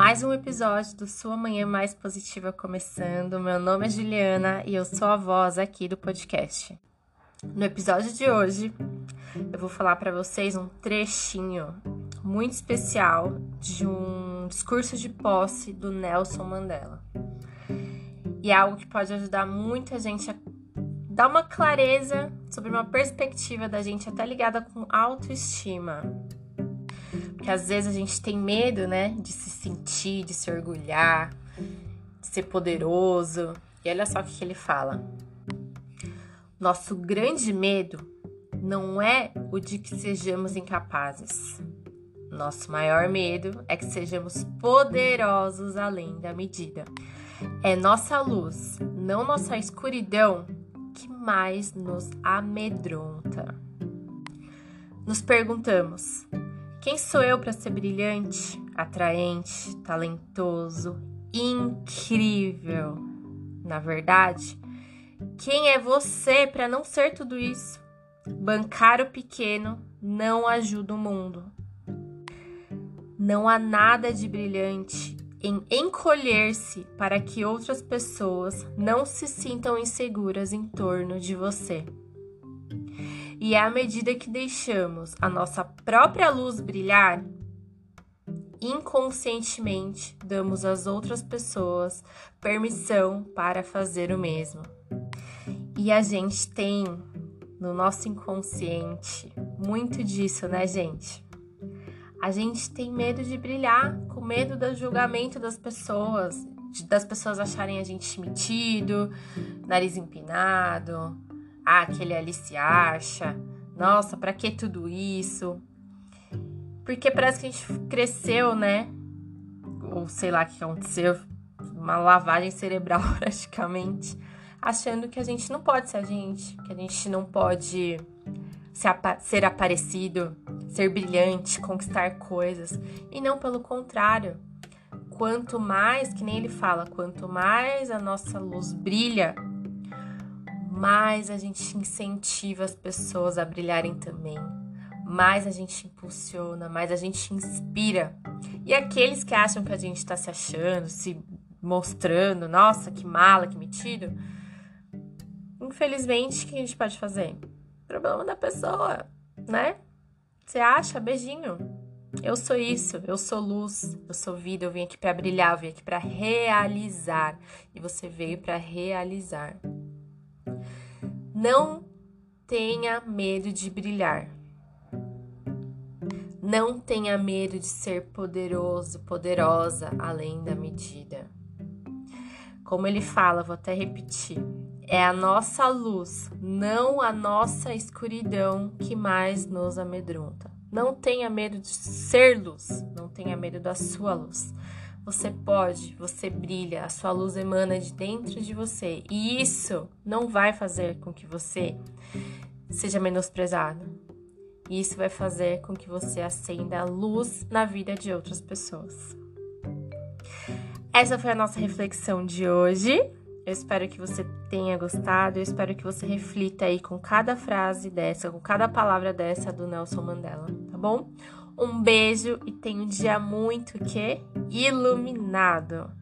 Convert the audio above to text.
Mais um episódio do Sua Manhã Mais Positiva começando. Meu nome é Juliana e eu sou a voz aqui do podcast. No episódio de hoje, eu vou falar para vocês um trechinho muito especial de um discurso de posse do Nelson Mandela. E é algo que pode ajudar muita gente a dar uma clareza sobre uma perspectiva da gente até ligada com autoestima. Porque às vezes a gente tem medo, né, de se sentir, de se orgulhar, de ser poderoso. E olha só o que ele fala. Nosso grande medo não é o de que sejamos incapazes. Nosso maior medo é que sejamos poderosos além da medida. É nossa luz, não nossa escuridão, que mais nos amedronta. Nos perguntamos: quem sou eu para ser brilhante, atraente, talentoso, incrível? Na verdade, quem é você para não ser tudo isso? Bancar o pequeno não ajuda o mundo. Não há nada de brilhante em encolher-se para que outras pessoas não se sintam inseguras em torno de você. E à medida que deixamos a nossa própria luz brilhar, inconscientemente damos às outras pessoas permissão para fazer o mesmo. E a gente tem no nosso inconsciente muito disso, né, gente? A gente tem medo de brilhar, com medo do julgamento das pessoas, das pessoas acharem a gente metido, nariz empinado, ah, aquele ali se acha. Nossa, para que tudo isso? Porque parece que a gente cresceu, né? Ou sei lá o que aconteceu, uma lavagem cerebral praticamente, achando que a gente não pode ser a gente, que a gente não pode ser aparecido, ser brilhante, conquistar coisas. E não pelo contrário. Quanto mais, que nem ele fala, quanto mais a nossa luz brilha, mais a gente incentiva as pessoas a brilharem também, mais a gente impulsiona, mais a gente inspira. E aqueles que acham que a gente está se achando, se mostrando, nossa, que mala, que metido, infelizmente, o que a gente pode fazer? Problema da pessoa, né? Você acha? Beijinho. Eu sou isso, eu sou luz, eu sou vida, eu vim aqui para brilhar, eu vim aqui para realizar. E você veio para realizar. Não tenha medo de brilhar. Não tenha medo de ser poderoso, poderosa além da medida. Como ele fala, vou até repetir. É a nossa luz, não a nossa escuridão que mais nos amedronta. Não tenha medo de ser luz, não tenha medo da sua luz. Você pode, você brilha, a sua luz emana de dentro de você. E isso não vai fazer com que você seja menosprezado. Isso vai fazer com que você acenda a luz na vida de outras pessoas. Essa foi a nossa reflexão de hoje. Eu espero que você tenha gostado. Eu espero que você reflita aí com cada frase dessa, com cada palavra dessa do Nelson Mandela, tá bom? Um beijo e tenha um dia muito que iluminado.